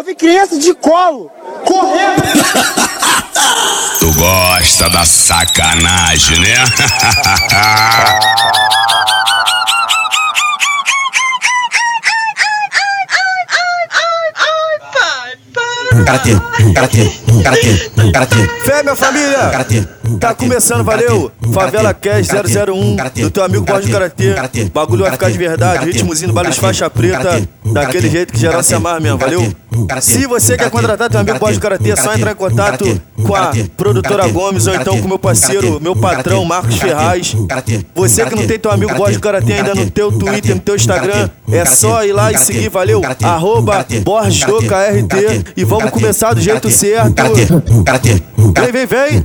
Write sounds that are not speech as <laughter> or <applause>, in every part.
Eu vi criança de colo, correndo. tu gosta da sacanagem, né? Karatê, karatê, karatê, karatê. Fé, minha família! Karatê. Tá começando, valeu? Favela Cash 001 do teu amigo Borges Karatê. O bagulho vai ficar de verdade, ritmozinho do de faixa preta, daquele jeito que geral se amarra mesmo, valeu? Se você quer contratar teu amigo Borges Karatê, é só entrar em contato com a produtora Gomes ou então com meu parceiro, meu patrão Marcos Ferraz. Você que não tem teu amigo Borges Karatê ainda no teu Twitter, no teu Instagram, é só ir lá e seguir, valeu? Arroba Borges do KRT e vamos começar do jeito certo. Vem, vem, vem!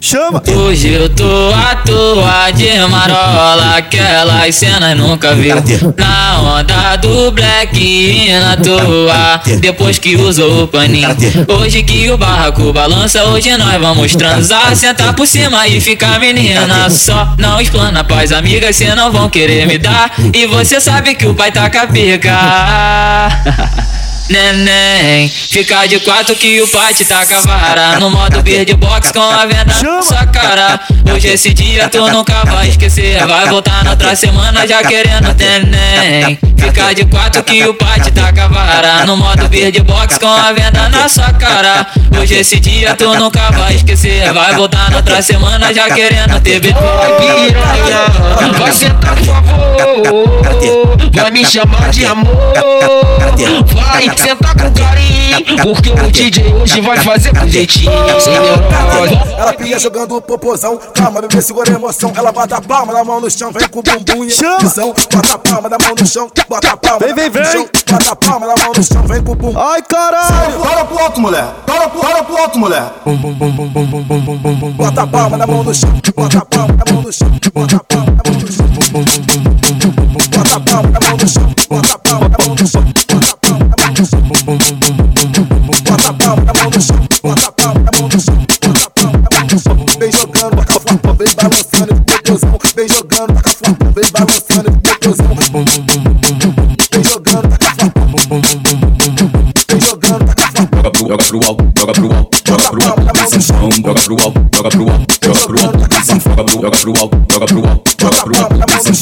Chama! Hoje eu tô à toa de marola, aquelas cenas nunca viu. Na onda do black e na toa, depois que usou o paninho. Hoje que o barraco balança, hoje nós vamos transar. Sentar por cima e ficar menina só. Não explana paz, amigas, cê não vão querer me dar. E você sabe que o pai tá com a pica. <laughs> Neném, fica de quatro que o pai te taca vara. No modo beard box com a venda na sua cara. Hoje esse dia tu nunca vai esquecer. Vai voltar na outra semana já querendo neném Fica de quatro que o pai te taca vara No modo beard box com a venda na sua cara. Hoje esse dia tu nunca vai esquecer. Vai voltar na outra semana já querendo ter bebê Piranha, vai sentar por favor Vai me chamar de amor. Vai sentar com carinho Porque o DJ hoje vai fazer com jeitinho. Sem neurose Ela pia jogando o popozão. Calma, bebê, segura a emoção. Ela bota a palma da mão no chão Vem com o bumbum e visão Bota a palma da mão no chão Bota a palma Vem, vem, vem. chão Bota a palma da mão no chão Vem com o bumbum. Ai, caralho! Para pro alto, mulher. Para pro, para pro alto, mulher. Bota a palma da mão no chão Bota a palma da mão no chão Bota a palma da mão no chão. Bota a palma da mão no chão Bota a palma da mão no chão Bota a palma joga pro alto, joga pro alto, joga pro alto, joga pro, joga pro alto, joga pro alto, joga pro alto, atenção,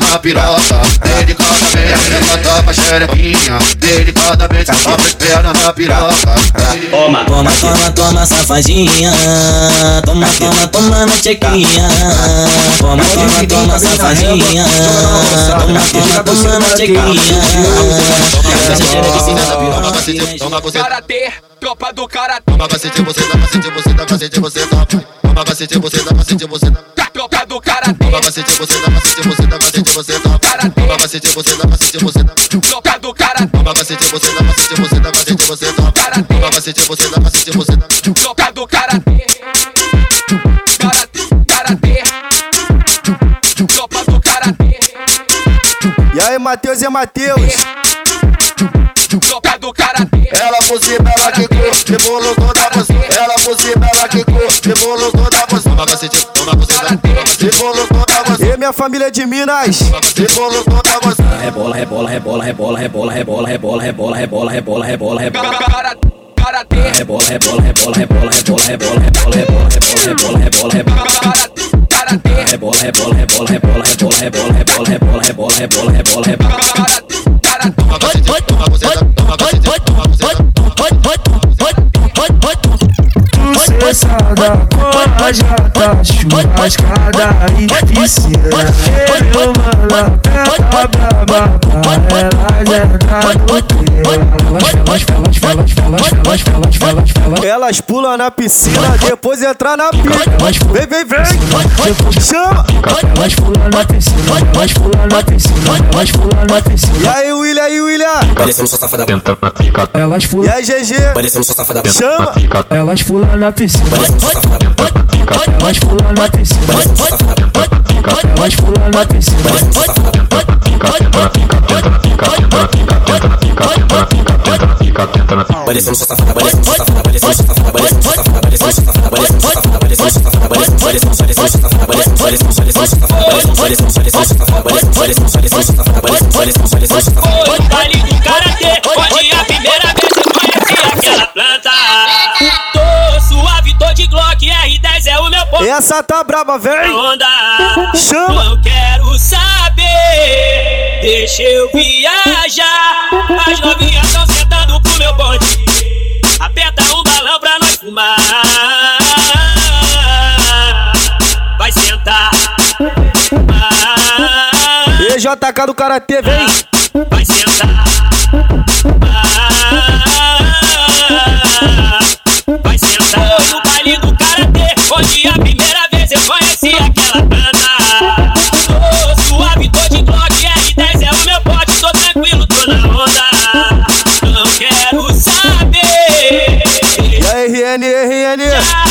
na piroca, delicadamente Ela dá pra xerequinha, delicadamente Abre as pernas na piroca Toma, toma, toma, toma, safadinha Toma, toma, toma na chequinha Toma, toma, toma, safadinha Toma, toma, toma na chequinha Toma você, Karatê, tropa do karatê, toma cacete, você dá cacete, você dá cacete, você dá Toma cacete, você dá cacete, você dá tropa do karatê, Toma cacete, você dá cacete, você dá cacete, você dá cacete, você dá cacete, você tropa do cacete, você dá cacete, você você você você tropa do karatê, E aí, Matheus e Matheus! tropa do karatê. Ela por cima, ela quicou, rebolou toda você Ela por cima, ela quicou, rebolou toda você Toma cacete, toma você dá Rebolou toda E minha família de Minas! Rebolou toda você Rebola, rebola, rebola, rebola, rebola, rebola, rebola, rebola, rebola, rebola, rebola, rebola Karatê, karatê, Rebola, rebola, rebola, rebola, rebola, rebola, rebola, rebola, rebola, rebola, rebola, rebola Rebola, rebola, rebola, rebola, rebola, rebola, rebola, rebola, rebola, rebola, moçada, hoje tá churrascada e piscina. Eu mando a braba pra elas entrar no clima. Elas pulam na piscina, depois entrar na pica. Vem, vem, vem, chama. Elas pulam na piscina, elas pulam na piscina, elas pulam na piscina. E aí, William, aí, William. Parecendo só safada. Tenta na pica. Elas pulam. E aí, GG. Parecendo só safada. Chama. Elas pulam na piscina. Elas pulam na piscina, elas pulam na piscina, Parecendo sua safada. Parecendo sua safada. Parecendo sua safada. Parecendo sua safada. Parecendo sua safada. Parecendo sua safada. Parecendo sua safada. Parecendo sua safada. Parecendo sua safada. Parecendo sua safada. Parecendo sua safada. Parecendo sua safada. Parecendo sua safada. No baile do karatê, onde a primeira vez eu conheci aquela planta. Essa tá braba, vem. Onda, Chama. eu quero saber. Deixa eu viajar. As novinhas tão sentando pro meu bonde. Aperta um balão pra nós fumar. Vai sentar. EJK do Karatê, vem. Vai sentar. yeah.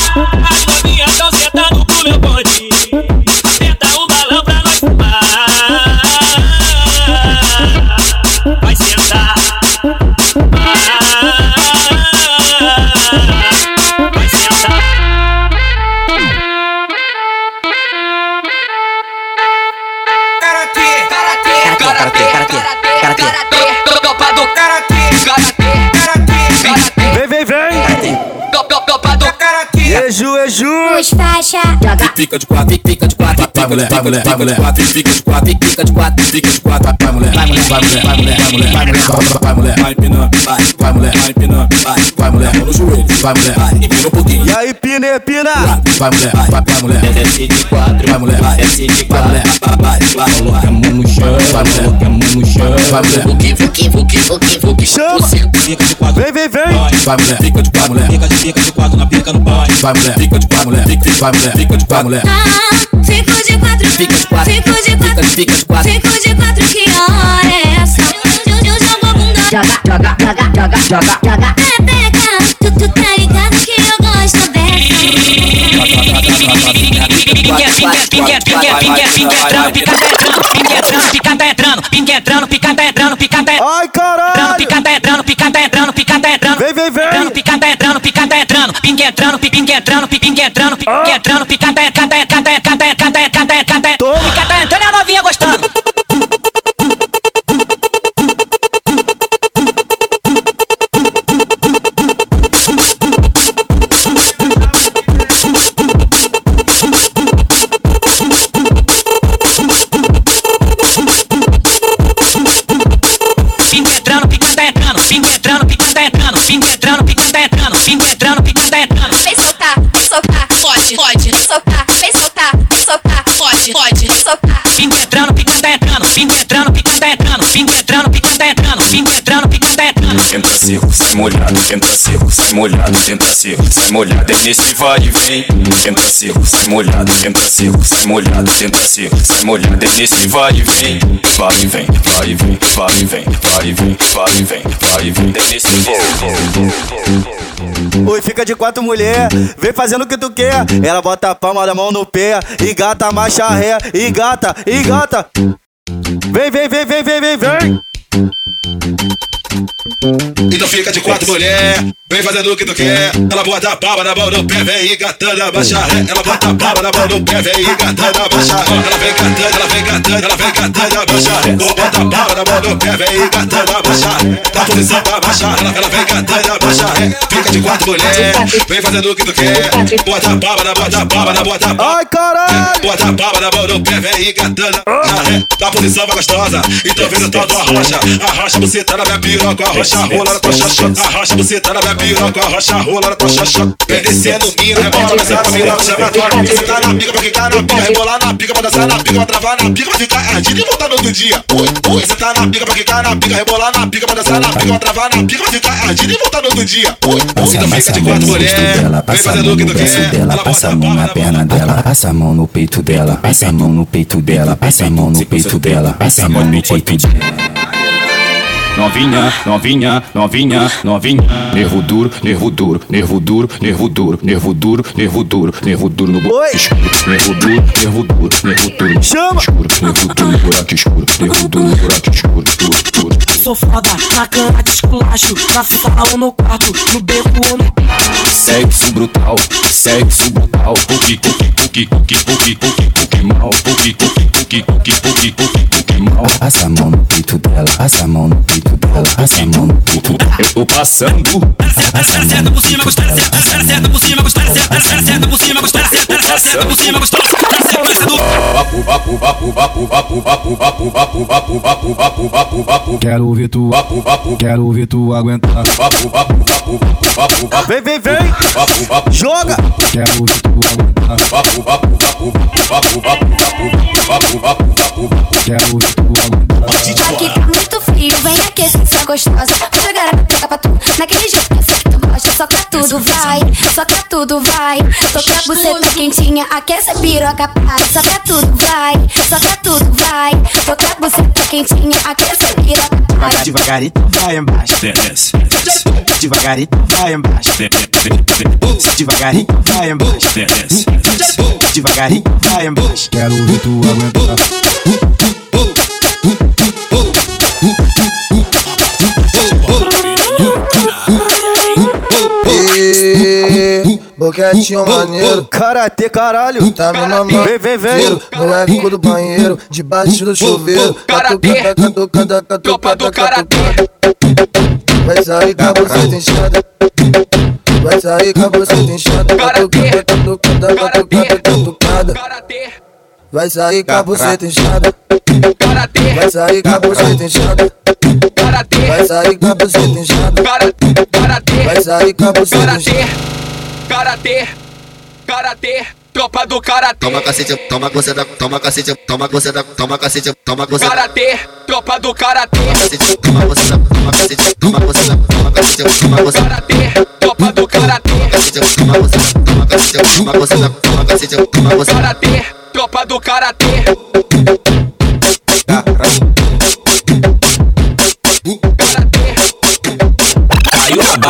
Fica de quatro, fica de quatro, vai mulher, vai mulher, vai mulher, quatro, fica de quatro, fica de quatro, fica de quatro, vai mulher, vai mulher, vai mulher, vai mulher, vai mulher, vai mulher, vai mulher, vai empinando, vai, vai mulher, vai empinando, vai, vai mulher, mão no joelho, vai mulher, vai, empina um pouquinho, E aí, Pina, Pina. vai mulher, vai, vai mulher, desce de quatro, vai mulher, vai, desce de quatro, vai mulher, vai, vai, coloca a mão no chão, vai mulher, coloca a mão no chão, vai mulher, Fuki, fuki, fuki, fuki, fuki. Chama. fica de quatro, Vem, vem, vem. vai. Mulher, fica de quatro, mulher, fica de fica de quatro na pica no pai, vai mulher, fica de quatro, mulher, fica, vai mulher, fica de quatro, mulher. ah, fico de quatro, Fica de quatro. fico de quatro, Fica de quatro. fico de quatro, que hora é essa? Eu, eu, eu jogo a bunda, Joga, joga, joga, joga, joga, joga. Tu tá ligado que eu gosto dessa. Pica tá entrando, pingue entrando, pingue tá entrando, pica tá entrando. Ai, caralho! Pica tá entrando, pica tá entrando, pica tá entrando. Vem, vem, vem! Pica tá entrando, pica tá entrando, pica entrando, pica entrando, pica entrando, pica entrando, pica entrando, pica tá entrando, pica tá entrando, pica tá entrando. Molhado, entra seco, sai molhado, é nesse vai e vem. Entra seco, sai molhado, entra seco, sai molhado, entra seco, sai molhado, é nesse vai e vem. Vai e vem, vai e vem, vai e vem, vai e vem, vai e vem, vai e vem, é nesse Oi, fica de quatro mulher, vem fazendo o que tu quer. Ela bota a palma da mão no pé, e gata marcha ré, e gata, e gata. Vem, vem, vem, vem, vem, vem, vem. Então fica de quatro mulher, vem fazendo o que tu quer. Ela bota a palma na mão no pé, vem engatando a baixa ré. Ela bota a palma na mão no pé, vem engatando a baixa ré. Ela vem cantando, ela vem cantando, ela vem cantando a baixa ré. Bota a palma na mão no pé, vem engatando a baixa ré. Na posição da baixa, ela, ela vem cantando a baixa ré. Fica de quatro mulher, vem fazendo o que tu quer. Bota a palma na, bota a palma na, bota a palma. Ai, caralho. Bota a palma na mão no pé, vem engatando a ré. Na posição vai gostosa, então vem no tal do arrocha. Arrocha você tá na minha pica. Piroca, arrocha rola na tua xoxota. Arrocha buceta na minha piroca, arrocha rola na tua xoxota. Vem descendo mina, rebola, mas ela piroca, já vai tua. Você tá na pica pra quicar na pica, rebolar na pica, pra dançar na pica, pra travar na pica, pra ficar ardido e voltar no outro dia. Você tá na pica pra quicar na pica, rebolar na pica, pra dançar na pica, pra travar na pica, pra ficar ardido e voltar no outro dia. Então fica de quatro mulher, vem fazendo o que tu quer. dela, passa a mão na perna dela, passa a mão no peito dela, passa a mão no peito dela, passa a mão no peito dela, passa a mão no peito dela. Novinha, novinha, novinha, novinha. Nervo duro, nervo duro, nervo duro, nervo duro, nervo duro, nervo duro, nervo duro no buraco escuro. Nervo duro, nervo duro, nervo duro. Chama! Escuro, nervo duro no buraco escuro. Nervo duro no buraco escuro. Duro, duro. Sou foda na cama de esculacho, na sala ou no quarto, no beco ou no Sexo brutal, sexo brutal. Puki, puki, puki, puki, puki, puki, puki mal. Puki, puki, puki, puki, puki, puki, puki animal. Passa a mão no peito dela, passa a mão no peito dela, passa a mão no peito dela. Eu tô passando. Senta por cima, gostosa, senta por cima, gostosa, senta por cima, gostosa, senta por cima, gostosa. Quero ouvir tu, quero ouvir tu aguentar. Vem, vem, vem, joga. Quero ouvir tu aguentar. Quero ouvir Aqui tá muito frio, vem aquecer sua gostosa. Vou jogar a pepeca pra tu, naquele jeito que eu sei que tu gosta. Soca tudo, vai, soca tudo, vai. Toca a buceta quentinha, aquece a piroca, pai. Soca tudo, vai, soca tudo, vai. Toca a buceta quentinha, aquece a piroca, pai. Devagarito, vai embaixo. Devagarito, vai embaixo. Devagarito, vai embaixo. desce, Devagarito, vai embaixo. Quero ver tu aguentar. Boquetinho maneiro, Karatê, caralho! tá me mamando. Vem, vem, vem! No eco do banheiro, debaixo do chuveiro. Catucada, catucada, catucada, catucada. Vai sair com a buceta inchada. Vai sair com a buceta inchada. Catucada, catucada, catucada, catucada. Vai sair com a buceta inchada. Vai sair com a buceta inchada. Vai sair com a buceta inchada. Vai sair com a buceta inchada. Karatê, karatê, tropa do karatê. Toma cacete, toma cacete, toma cacete, toma cacete, toma cacete, toma cacete. Karatê, tropa do karatê. Cacete, toma cacete, toma cacete, toma cacete, toma cacete, toma cacete. Karatê, tropa do karatê. Cacete, toma cacete, toma cacete, toma cacete, toma cacete, toma cacete. Karatê, tropa do karatê. Caiu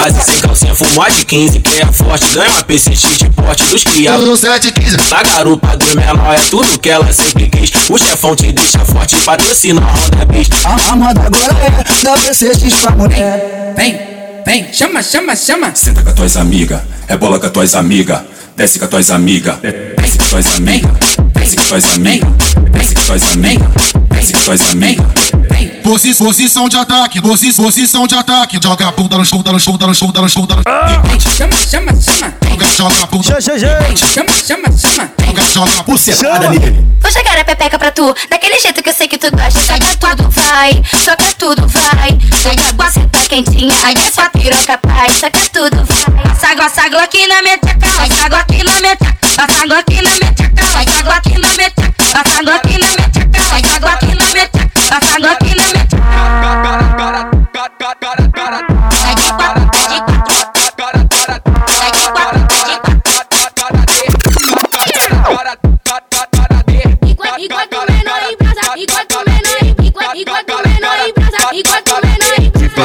base, sem calcinha, fumou a de 15 Quem é forte ganha uma PCX de porte dos criados. No 715, Na garupa do menor é tudo que ela sempre quis. O chefão te deixa forte, patrocina a Honda Bis. A moda agora é da PCX pra mulher. Vem, vem, chama, chama, chama. Senta com as tuas amigas, rebola com as tuas amigas, desce com as tuas amigas, desce com as tuas amigas, desce com as tuas amigas, desce com as tuas amigas, desce com as tuas amigas. Posi- Posição de ataque, posi- posição de ataque. Joga a bunda no chão, tá no chão, tá no chão, tá no chão, tá no chão. Chama, chama, chama. Joga, joga a bunda! Chama, chama, chama. joga, joga a bunda. Chama! Vou jogar a pepeca pra tu, daquele jeito que eu sei que tu gosta. Soca tudo, vai, soca tudo, vai. Soca a buceta quentinha, aquece a piroca, pai. Soca tudo, vai. Passa água aqui na minha tchaca. Passa água aqui na minha tchaca. Passa água aqui na minha tchaca. Passa água aqui na minha tchaca. Passa água aqui na minha tchaca. Passa água aqui na minha tchaca. Passa água aqui na minha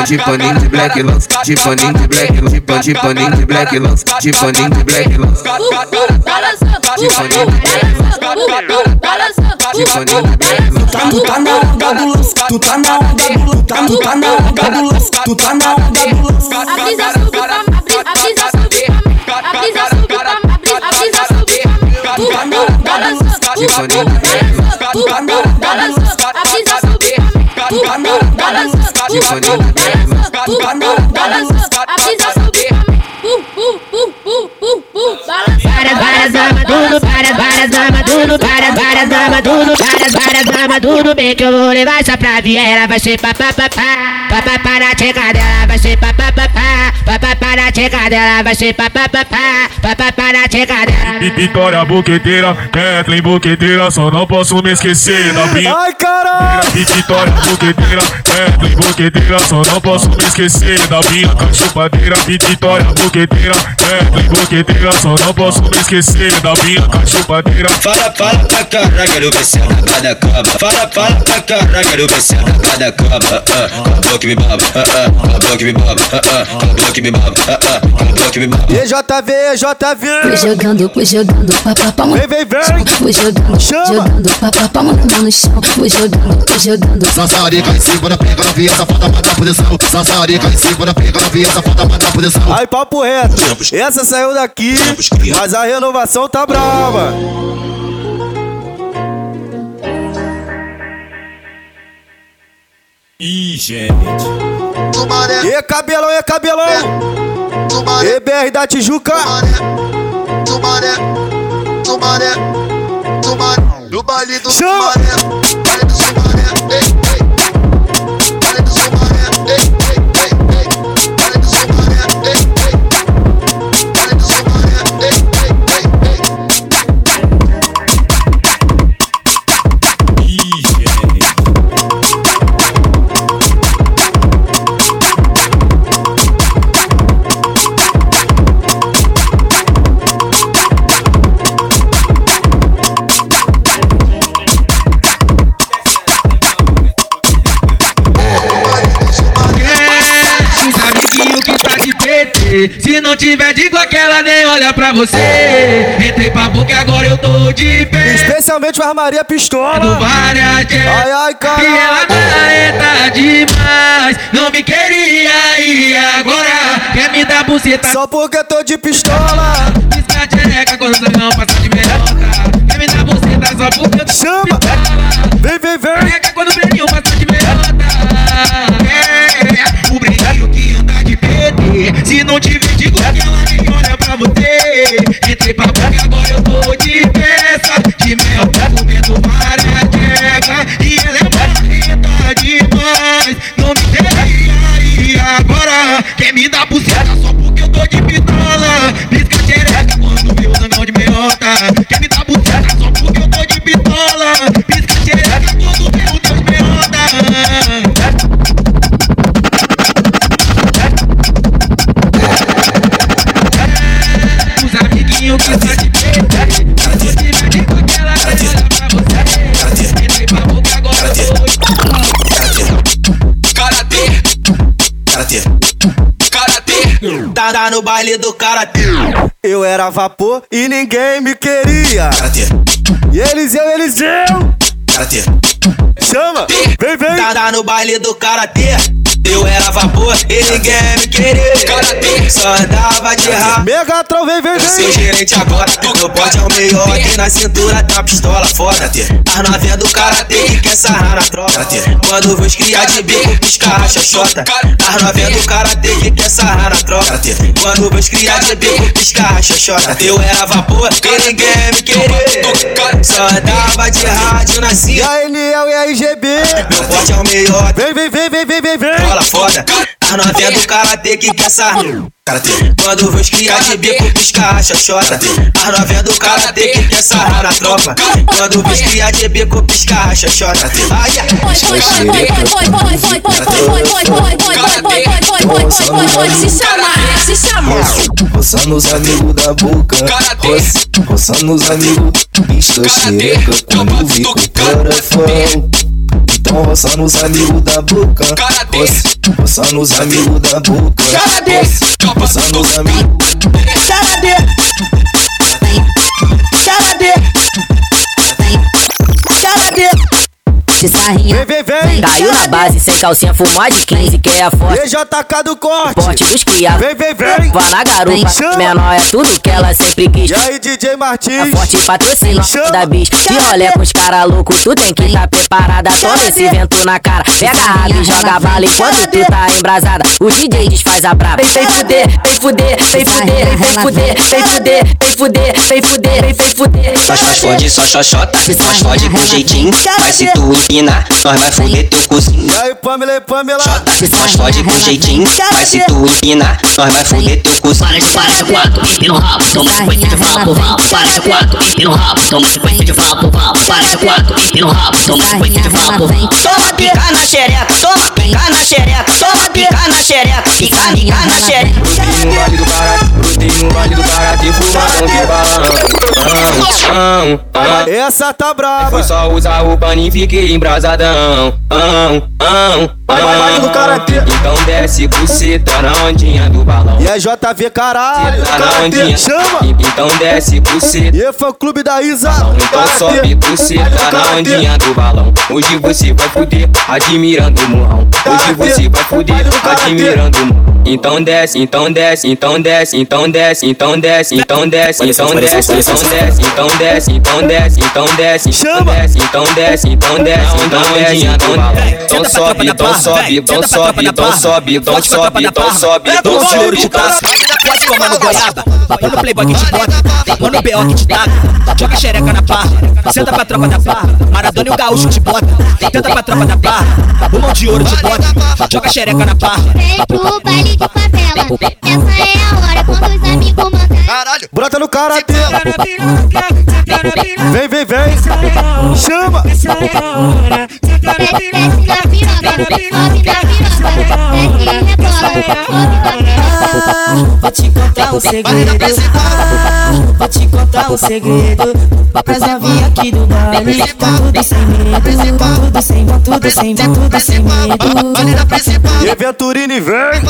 de paninho de black lance, de paninho de black lance, de paninho de black lance, de de black lance. De paninho de black lance. Tu tá na onda do lance, tu tá na onda do lance, tá- tu tá na onda do lance, tu tá na onda do lance. A brisa sube pra a brisa sube pra a brisa sube pra a brisa sube pra Tu tá na onda do lance, De paninho de black lance. tu tá na onda do lance, a brisa sube pra Tu tá na onda do lance, Balance. Up, balance. Up, balance. Up, balance. Balance. Tudo, várias, várias amas, tudo, várias, várias damas, tudo, várias, várias damas, tudo bem que eu vou levar essa pra viela, vai ser papapá, papapá na tcheca dela, vai ser papapá, papapá na tcheca dela, vai ser papapá, papapá na. Vi- Vitória boqueteira, Kathleen boqueteira, só não posso me esquecer da minha. Ai, caralho! Vitória boqueteira, Kathleen boqueteira, só não posso me esquecer da minha cachupadeira. Vitória boqueteira, Kathleen boqueteira, só não posso me esquecer da minha cachupadeira. Fala, fala pra caralho, quero ver se ela cada cama. Fala, fala pra caralho, quero ver se ela cada cama. Ah, ah, Acabou que me baba, ah, ah, acabou que me baba, ah, ah, acabou que me baba, ah, ah, acabou que me baba. EJV, EJV. Fui jogando, fui jogando, papapá, mano. Vem, vem, vem. Fui jogando, jogando, papapá, mano, no chão. Fui jogando, fui jogando. Sassarica em cima da pega, novinha, safada, manda a posição. Sassarica em cima da pega, novinha, safada, manda a posição. Aí, papo reto. Essa saiu daqui, mas a renovação tá brava. Ih, gente. E cabelão, e cabelão. EBR da Tijuca. Tumaré, tumaré, tumaré. No baile do Chama. Sumaré, Se não tiver digo aquela nem olha pra você Entrei pra boca e agora eu tô de pé Especialmente o Armaria Pistola. Do Ai, ai, E caralho. ela tá demais Não me queria e agora Quer me dar buceta Só porque eu tô de pistola. Pisca tchereca quando não passa de melhota Quer me dar buceta só porque eu tô Chama. Vem, vem, vem. Tchereca quando o passa Se não tiver digo que ela nem olha pra você. Entrei pra boca agora eu tô de peça. De mel, comendo várias E ela é marreta demais. Não me queria e agora. Quer me dar buceta só porque eu tô de pistola Pisca a tchereca quando o zangão de meiota. Quer me dar buceta só porque eu tô de pistola Amiguinhos que tá de PT Se você tiver de aquela olha pra você Entrei pra boca agora eu tô Karatê, Karatê. karatê. Tá, tá no baile do karatê. Eu era vapor e ninguém me queria. Karatê, E Eliseu, Eliseu. karatê. Chama. Vem, vem. Tá, tá no baile do karatê. Eu era vapor e ninguém me queria. Karatê. Só andava de rabo. Megatron, vem, vem, Seu gerente agora, no pote é o melhor. Aqui na cintura tá pistola foda As novinhas do karatê que quer sarrar na tropa Quando vê os cria de bico, pisca a xoxota. As novinhas do karatê que quer sarrar na tropa Quando vê os cria de bico, pisca a xoxota Eu era vapor e ninguém me queria Só andava de rádio na E cinta a Eliel e a IGB. Meu pote é o melhor. Vem, vem, vem, vem, vem, vem, Bola foda, as novinhas do karatê que quer sarrar. Quando vê os cria de bico, pisca a xoxota As novinhas do karatê que quer sarrar na tropa. Quando vê os cria de bico, pisca a xoxota Ai. Roçando os amigos da boca, roça- roçando os amigos, estou xereca. Quando vi com o corafão. Então roçando os amigos da boca, roça- roçando os amigos da boca, roça- roçando os amigos. Xaradê! Xaradê! Xaradê! Se Vem, vem, vem. Caiu na base, sem calcinha, fumar de 15, que é a forte. EJK do corte. Porte dos cria. Vem, vem, vem. Vá na garupa, Chama. menor é tudo que ela sempre quis. E aí, DJ Martins? Forte patrocínio Chama. da bis. De rolê com os cara louco, tu tem que tá preparada. Toma esse vento na cara. Pega a raba e joga bala enquanto tu tá embrasada. O DJ desfaz a braba. Vem, vem fuder, vem fuder, vem fuder, vem fuder, vem fuder, vem fuder, vem fuder, vem vem fuder. Faz fode só xoxota, nós fode com jeitinho. Mas se tu empinar, nós vai foder teu cozinho. E aí, Pamela e Pamela? Nós fode com jeitinho, mas se tu empinar, nós vai foder teu cozinho. Para de para de quatro, empina o rabo, toma sequência de vapo, vapo. Para de quatro, empina o rabo, toma sequência de vapo, vapo. Para de quatro, empina o rabo, toma sequência de vapo, vapo. Toma pica na xereca, toma pica na xereca, toma pica na xereca, pica, pica na xereca. Tem um vale do barato e fumadão que balão. Ah, ah, Essa tá brava. Foi só usar o pano e fiquei embrasadão. Ah, ah, Vai do karatê. Então desce buceta na ondinha do balão. E é JV caralho. Tá na Karatê. ondinha. Chama. Então desce buceta. E é fã clube da Isa. Então sobe buceta na ondinha do balão. Hoje você vai fuder, admirando o murrão. Hoje você vai fuder, admirando o murrão. Então desce, então desce, então desce, então desce, então desce, então desce, então desce, então desce, então desce, então desce, então desce, então desce, então desce, então desce, então desce, então desce. Então sobe, então sobe, então sobe, então sobe, então sobe, então sobe, então sobe, então Pode tomar no goiaba, papo no playboy que te bota, papo no B.O. que te taca, joga xereca na barra, senta pra tropa da barra, Maradona e o gaúcho te bota, tenta pra tropa da barra, o mão de ouro te bota, joga xereca na barra. Vem pro baile de favela. Essa é a hora quando os amigos mandam. Caralho. Brota no karatê. Vem, vem, vem. Chama. Desce na piroca, sobe na piroca, desce e rebola, sobe na piroca. Vou te contar um segredo. Vou te contar um segredo. Novinhas aqui do baile. Tudo sem medo. Tudo sem, tá tudo sem, tá tudo sem medo. E Venturini vem.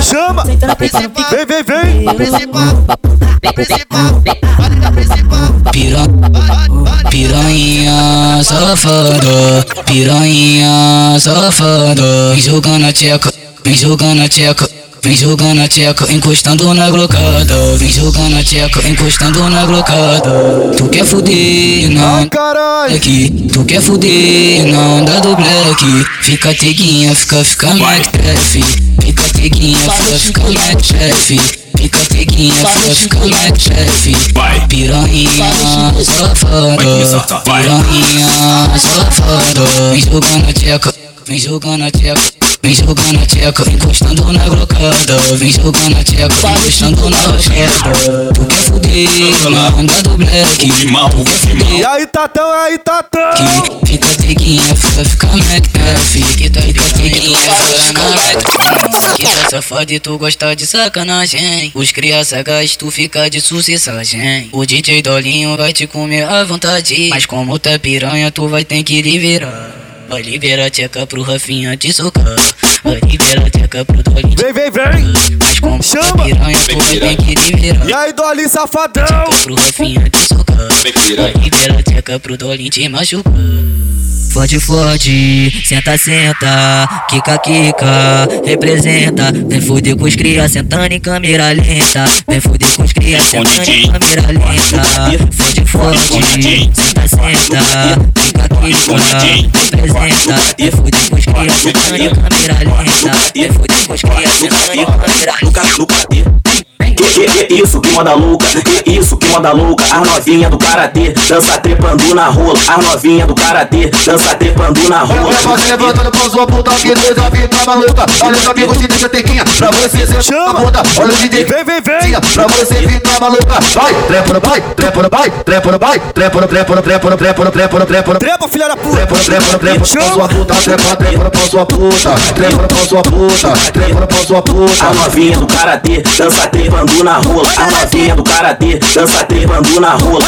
Chama. Vem, vem, vem. Pira, piranha safada, piranha safada. Vem jogando a tcheca, vem jogando a tcheca. Vem jogando a tcheca, encostando na glocada. Vem jogando a tcheca, encostando na glocada. Tu quer fuder, não. Aqui, tu quer fuder, não dá do black. Fica teguinha, fica, fica mequetrefe. Fica teguinha, fica, fica mequetrefe. Fica teguinha, fica, fica mequetrefe. Piranha safada, piranha safada. Vem jogando a tcheca, vem jogando a tcheca. Vem jogando a tcheca, encostando na glocada Vem jogando a tcheca, encostando na glocada Tu quer fuder, não dá do black. Tu quer fuder, E aí, Tatão, aí, Tatão. fica teguinha, fica, fica McDuff Fica, fica teguinha, fica na Que tá safado e tu gosta de sacanagem. Os criança gás, tu fica de sucessagem. O DJ Dolinho vai te comer à vontade. Mas como tá piranha, tu vai ter que liberar Vai liberar a tcheca pro Rafinha te socar Vai liberar a tcheca pro Dolinho Vem, vem, vem. Mas como Chama. piranha, tu vai ter que liberar E aí, Dolly Safadão. pro Rafinha te socar Vai liberar a tcheca pro Dolinho te machucar Fode, fode, senta, senta, quica, quica, representa. Vem fuder com os cria, sentando em câmera lenta. Vem fuder com os cria, novinha, põe a de Fode, fode, senta, senta Fica aqui, fica, representa E fode, cusquinha, senta na câmera lenta E fode, cusquinha, senta na câmera lenta que, que, que isso, que moda louca, que isso, que moda louca? As novinha do karatê, dança trepando na rola. As novinha do karatê, dança trepando na rola. Você levantando com sua puta que desafio tá maluca. Olha os amigos te deixa tequinha Pra você ser Chama. puta. Olha o DJ Vem, vem, vem. Pra você ficar maluca. Vai, trepa no pai, trepa no pai Trepa no pai, trepa no, trepa no, trepa no, trepa no, trepa no, trepa no. Trepa, filha da puta. Trepa no, trepa no, trepa no, sua puta Trepa, trepa no, com sua puta. Trepa no, com sua puta Trepa no, com sua puta. As novinha do karatê, dança trepando na rola As novinha do karatê, dança trepando na rola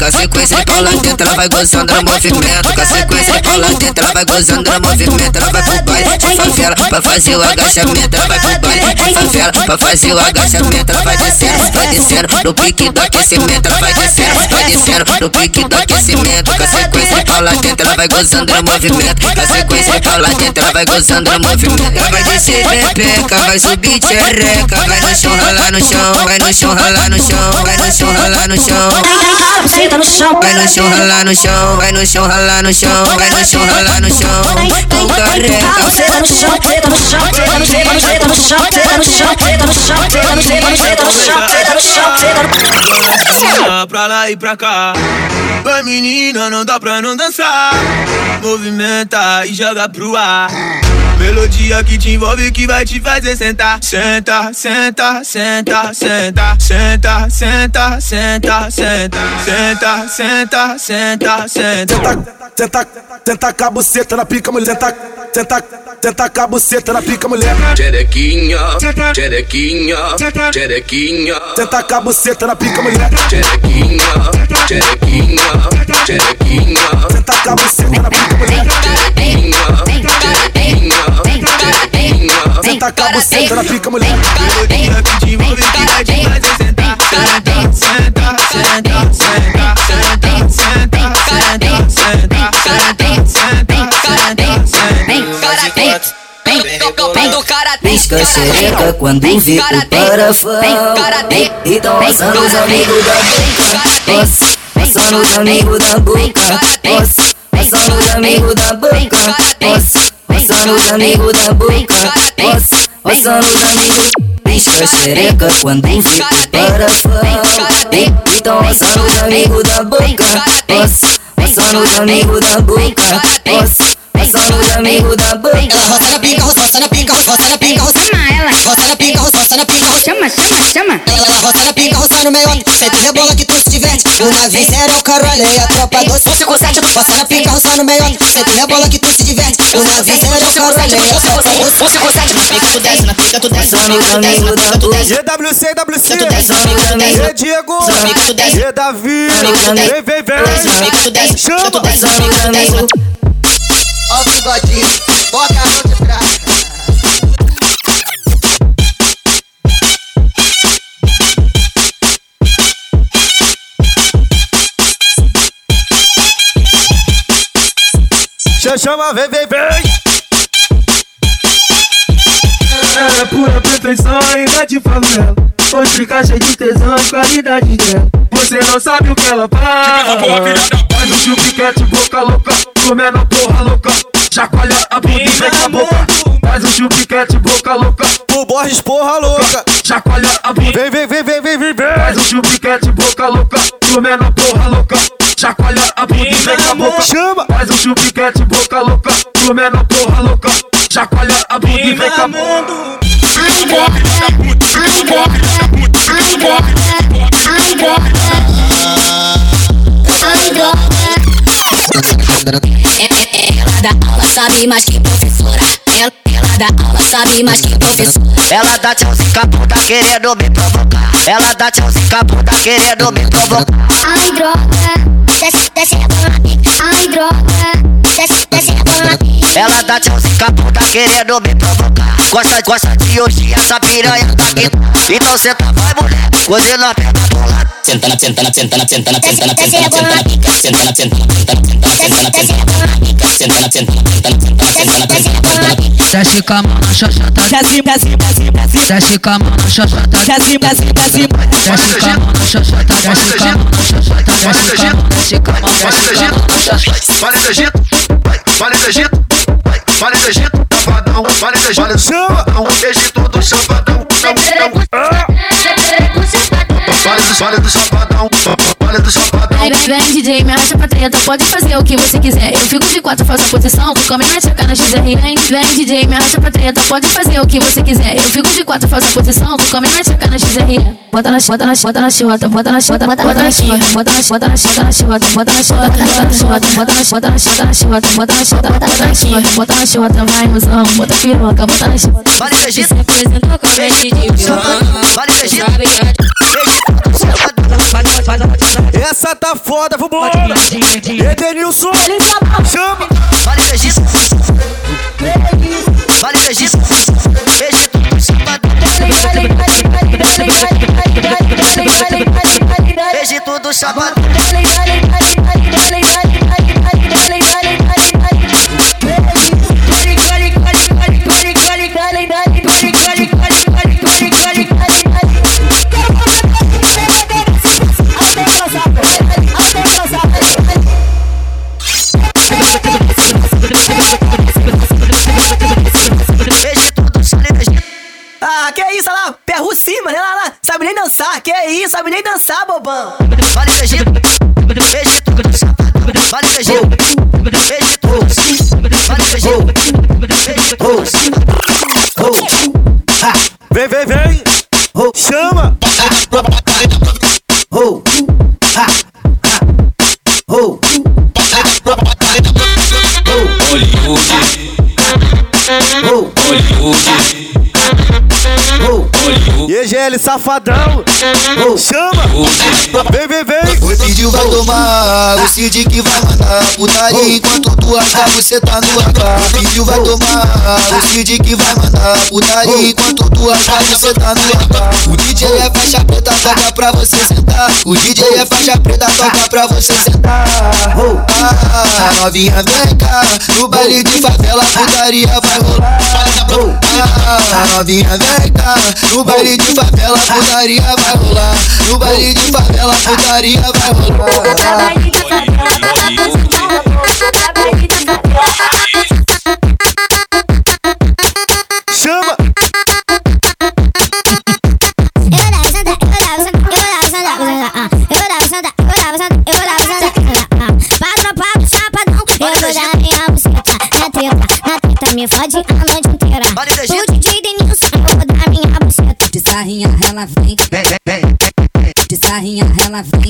com a sequência, cola dentro, ela vai gozando no movimento. Com a sequência, cola dentro, ela vai gozando no movimento. Ela vai pro baile de favela pra fazer o agachamento. Ela vai pro baile de favela pra fazer o agachamento. Ela vai descendo, vai descendo no pique do aquecimento. Ela vai descendo, vai descendo no pique do aquecimento. Com a sequência, cola dentro, ela vai gozando no movimento. Com a sequência, cola dentro, ela vai gozando no movimento. Ela vai descer pepeca, vai subir tchereca. Vai no chão, ralar no chão, vai no chão, ralar no chão, vai no chão, ralar no chão. Senta no chão, Vai no chão, ralar no chão, vai no chão, ralar no chão, vai no chão, ralar no chão. Tô careca. senta no chão, senta no chão, senta no chão, senta no chão, senta no chão, senta no chão, senta no chão, senta no chão, senta no chão, senta no chão. Pra lá e pra cá. Vai menina, não dá pra não dançar. Movimenta e joga pro ar. Melodia que te envolve que vai te fazer sentar. Senta, senta, senta, senta, senta, senta, senta, senta, senta, senta, senta, senta. Senta, senta a buceta na pica, mulher. Senta, senta, senta a buceta na pica, mulher. Tcherequinha, tcherequinha, tcherequinha. Senta a buceta na pica, mulher. Tcherequinha, tcherequinha, tcherequinha. Senta a buceta na pica, mulher. Senta com a buceta na pica, mulher. Melodia que te envolve que vai te fazer sentar. Senta, senta, senta, senta, senta, senta, senta, senta, senta, senta, senta, senta. Pisca xereca quando vê o parafão Então passando os amigos da boca Passando os amigos da boca Passando os amigos da boca Passando os amigos da boca Passando os amigos Pisca xereca quando vê o parafão Então passando os amigos da boca Passando os amigos da boca Passando os amigos da boca Ela roça na pica, roça na pica, roça na pica. Roça na pica, roça na pica, chama, chama, chama. Ela, roça na pica, roça no meio. Senta e rebola que tu se diverte. O navio será o caralho e a tropa doce. Você consegue, roça na pica, roça no meio. Senta e rebola que tu se diverte. O navio será o caralho e a tropa doce. Você consegue, na pica tu desce, na pica tu desce, na pica tu desce, na pica tu desce. EWC, WC, Tu desce, na pica tu desce. E Diego, Na pica tu desce. E Davi, Na pica tu desce. vem, vem, Na pica tu desce. vem, chama, Tu desce, na pica tu desce. Ó o bigodinho, bota a mão de trás. Chama, chama, vem, vem, vem. É pura pretensão ainda de favela. Hoje fica cheio de tesão e qualidade dela. Você não sabe o que ela faz. Faz o chupiquete, boca louca. Comendo porra louca. Chacoalha a bunda e vem com a boca. Faz o chupiquete, boca louca. O Borges, porra louca. Chacoalha a bunda. Vem, vem, vem, vem, vem, vem, vem. Faz o chupiquete, boca louca. Comendo porra louca Chacoalha a bunda e vem com a boca Chama Faz o chupiquete, boca louca Comendo porra louca Chacoalha a bunda e vem com a boca Ela dá sabe mais que professora. Ela, ela dá aula, sabe mais que professora. Ela dá tchauzinho com a bunda querendo me provocar. Ela dá tchauzinho com a bunda querendo me provocar. Ai, droga, desce, desce a bola. Ai, droga, desce, desce a bola. Ela dá tchauzinho com a bunda querendo me provocar. Gosta, gosta de hoje, essa piranha tá aqui. Então senta, vai mulher, coisa na perna. Senta na, senta na, senta na, senta na, senta na, senta na, senta na pica. Senta na, senta na, senta na, senta na, senta na, senta na pica. Senta na, senta na, senta na, senta na, senta na, senta na pica. Desce com a mão na xoxota Desce, desce, desce, desce Desce com a mão na xoxota Desce, desce, desce Desce com a mão na xoxota Desce com a mão na xoxota Desce com a mão, na xoxota Vale do Egito, vale do Egito, vale do Egito, safadão, vale do Egito, safadão, Egito do safadão, não, não. Vale do, safadão, vale do safadão. Vem, vem, DJ, me arrasta pra treta, pode fazer o que você quiser. Eu fico de quatro, faço a posição, tu come na tchaca na XR. Vem, vem, DJ, me arrasta pra treta, pode fazer o que você quiser. Eu fico de quatro, faço a posição, tu come na tchaca na XR. Bota na bota na bota na chota, bota na chota, bota na chota, bota na bota na chota na chota, bota na chota, bota na chota, bota na bota na chota na chota, bota na chota, bota na chota, bota na chota, vai mozão, bota piroca, bota na chota. Vale Egito, Você apresentou com a de piroca. vale Egito. Essa tá foda. vambora. Edenilson, chama. Vale do Egito. Vale do Egito. Egito do Chapadão. Egito do Chapadão. Bobão. Vale do Egito. Egito do Chapadão. Vale do Egito. Egito do Vale do Egito. Egito do Vem, vem, vem. Chama. EGL safadão. Chama. Vem, vem, vem. O Cid vai tomar, o Cid que vai mandar putaria enquanto tu achar você tá no. O Cid vai tomar, o Cid que vai mandar putaria enquanto tu achar você tá no hangar. O DJ é faixa preta, toca pra você sentar. O DJ é faixa preta, toca pra você sentar. Ah, novinha vem cá, no baile de favela putaria vai rolar. Ah, novinha vem cá, no baile de favela putaria vai rolar. No baile de favela putaria vai rolar. Chama. Me fode a noite inteira. Sarrinha ela vem. De sarrinha ela vem.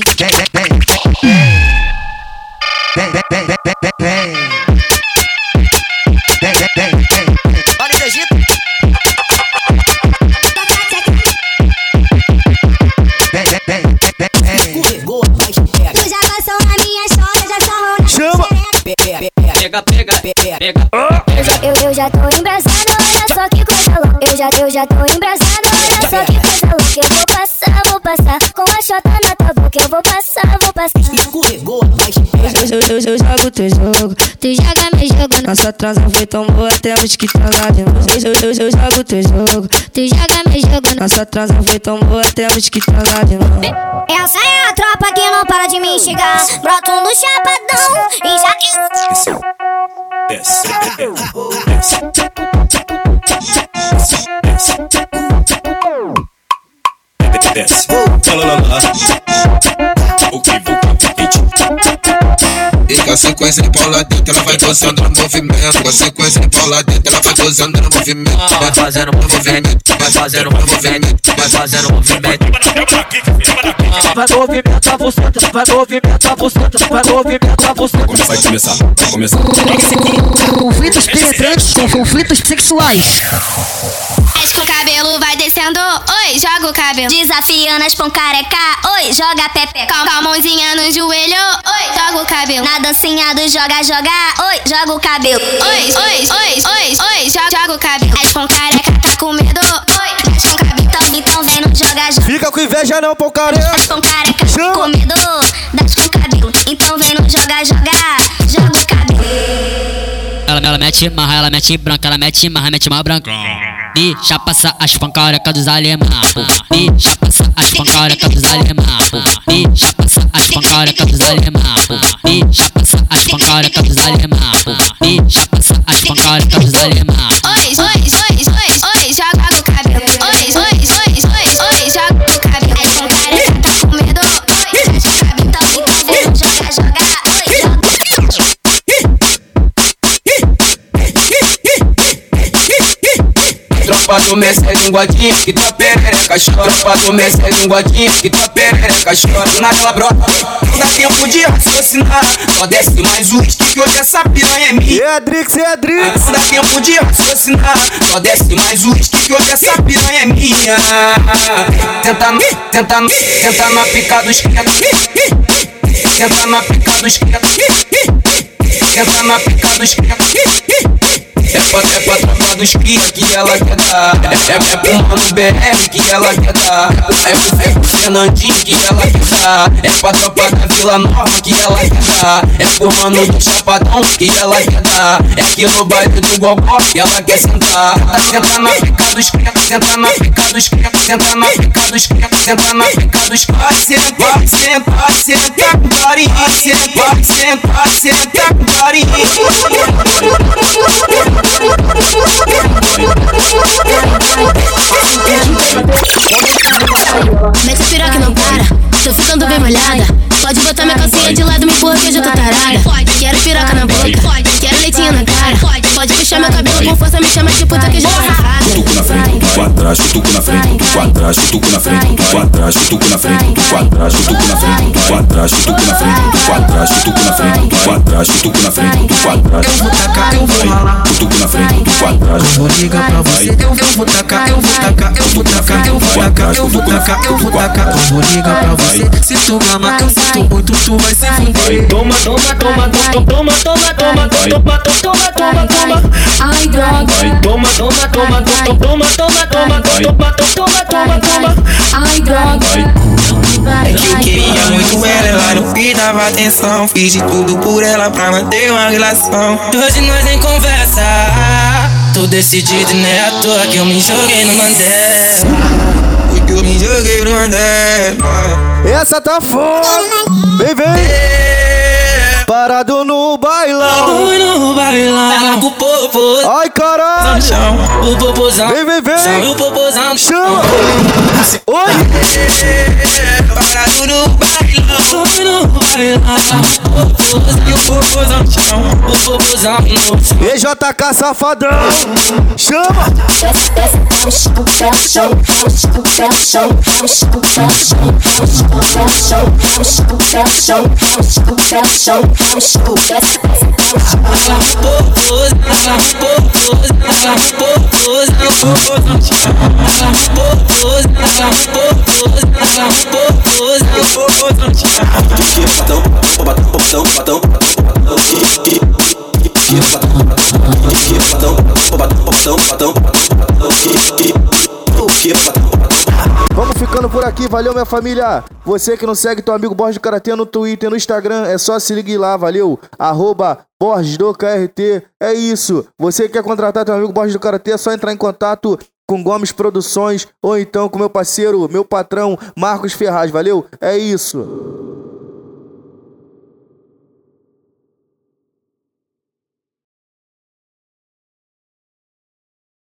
Vale do Egito. Tu já passou na minha já na Chama. Pega, pega, pega. Eu, eu já tô embrasada, olha só que coisa louca. Eu já, eu já tô com a chota na tua boca. Eu vou passar, vou passar. Escorregou, vai Eu, eu, eu, eu jogo teu jogo, Tu joga meu jogo, nossa transa foi tão boa, temos que transar de novo. Eu, eu, eu, eu jogo teu jogo, tu joga meu jogo. nossa transa foi tão boa, temos que transar de novo. Essa é a tropa que não para de me instigar. Broto no chapadão e já. Desce. Lá, lá, lá. O que vou E com a sequência de Paula dentro, ela vai gozando no movimento. Com a sequência de Paula dentro, ela vai gozando no movimento. Vai fazendo movimento, vai fazendo movimento, vai fazendo movimento. Vai movimentar você, vai movimentar você, vai movimentar você. Vai começar, vai começar. Conflitos penetrantes com conflitos sexuais. Mexe com o cabelo, vai descendo, oi, joga o cabelo. Desafiando as pão careca, oi, joga a pepe. Com, a mãozinha no joelho, oi, joga o cabelo. Na dancinha do joga, joga, oi, joga o cabelo. Oi, oi, oi, oi, oi, joga, joga o cabelo. As pão careca tá com medo, oi, mexe com o cabelo. Então, então vem no joga, joga. Fica com inveja não, careca. As pão careca tá com medo, das com cabelo. Então vem no joga, joga, joga o cabelo. Ela, ela mete marra, ela mete branca, ela mete marra, mete marra branca. Deixa passar as pancarecas dos alemã. Deixa passar as pancarecas dos alemã. Deixa passar as pancarecas dos alemã. Deixa passar as pancarecas dos alemã. Deixa passar as pancarecas dos alemã. Oi, oi, oi, Tropa do Messi é linguadinha que tua perereca chora. Tropa do Messi é linguadinha que tua perereca chora. Na ela brota, não dá tempo de raciocinar. Só desce mais um que hoje essa piranha é minha. É Drix, é Drix. Não dá tempo de raciocinar. Só desce mais um que hoje essa piranha é minha. Tenta, tenta, tenta na pica dos quietos. Senta na pica dos cria. Senta na pica dos. É pra, é pra tropa dos cria que ela quer dar. É, é, é pro mano BR que ela quer dar. É pro, é pro Fernandinho que ela quer dar. É pra tropa da Vila Nova que ela quer dar. É pro mano do Chapadão que ela quer dar. É aqui no baile do Gogó que ela quer sentar. Senta na pica dos cria, senta na pica dos cria, senta na pica dos cria, senta na pica dos cria. Sentar, vai sentar com carinho. Sentar, vai sentar com Mete a piroca não para, tô ficando bem molhada. Pode botar minha calcinha de lado, me empurra que eu já tô tarada. Quero piroca na boca, quero leitinho na cara. Pode puxar meu cabelo com força, me chama de puta que já tá safada. Tuco na frente, tu pra trás, tuco na frente, tu pra trás, tuco na frente, tu pra trás, tuco na frente, tu pra trás, tuco na frente, tu pra trás, tuco na frente, tu pra trás, tuco na frente, tu pra trás, tuco na frente, tu pra trás. Eu vou tacar, eu vou ralar. Tuco na frente, tu pra trás. Eu vou ligar pra você, eu, vou tacar, eu vou tacar, eu vou tacar, eu vou tacar, eu vou tacar, eu vou tacar. Eu vou ligar pra você, se tu ama, eu sinto muito, tu vai se fuder. Toma, toma, toma, toma, toma, toma, toma, toma, toma, toma, toma. Ai, droga. Toma, toma, toma, toma, toma, toma, toma, toma, toma, toma, toma. Ai, droga. É que eu queria muito ela, ela não me dava atenção. Fiz de tudo por ela pra manter uma relação. Hoje nós nem conversa. Tô decidido, né? À toa que eu me joguei no Mandela. Porque eu me joguei no Mandela. Essa tá foda. Vem, vem. Parado no bailão. Fui no bailão. Ela com o. Ai, caralho. O popozão. Vem, vem, vem. Chama o popozão. Chama. Oi. Parado no. E o popozão O EJK safadão. Chama. Popozão Vamos ficando por aqui, valeu minha família. Você que não segue teu amigo Borges do Karatê no Twitter, no Instagram, é só se ligar lá, valeu? Arroba Borges do KRT, é isso. Você que quer contratar teu amigo Borges do Karatê, é só entrar em contato com Gomes Produções ou então com meu parceiro, meu patrão Marcos Ferraz, valeu? É isso.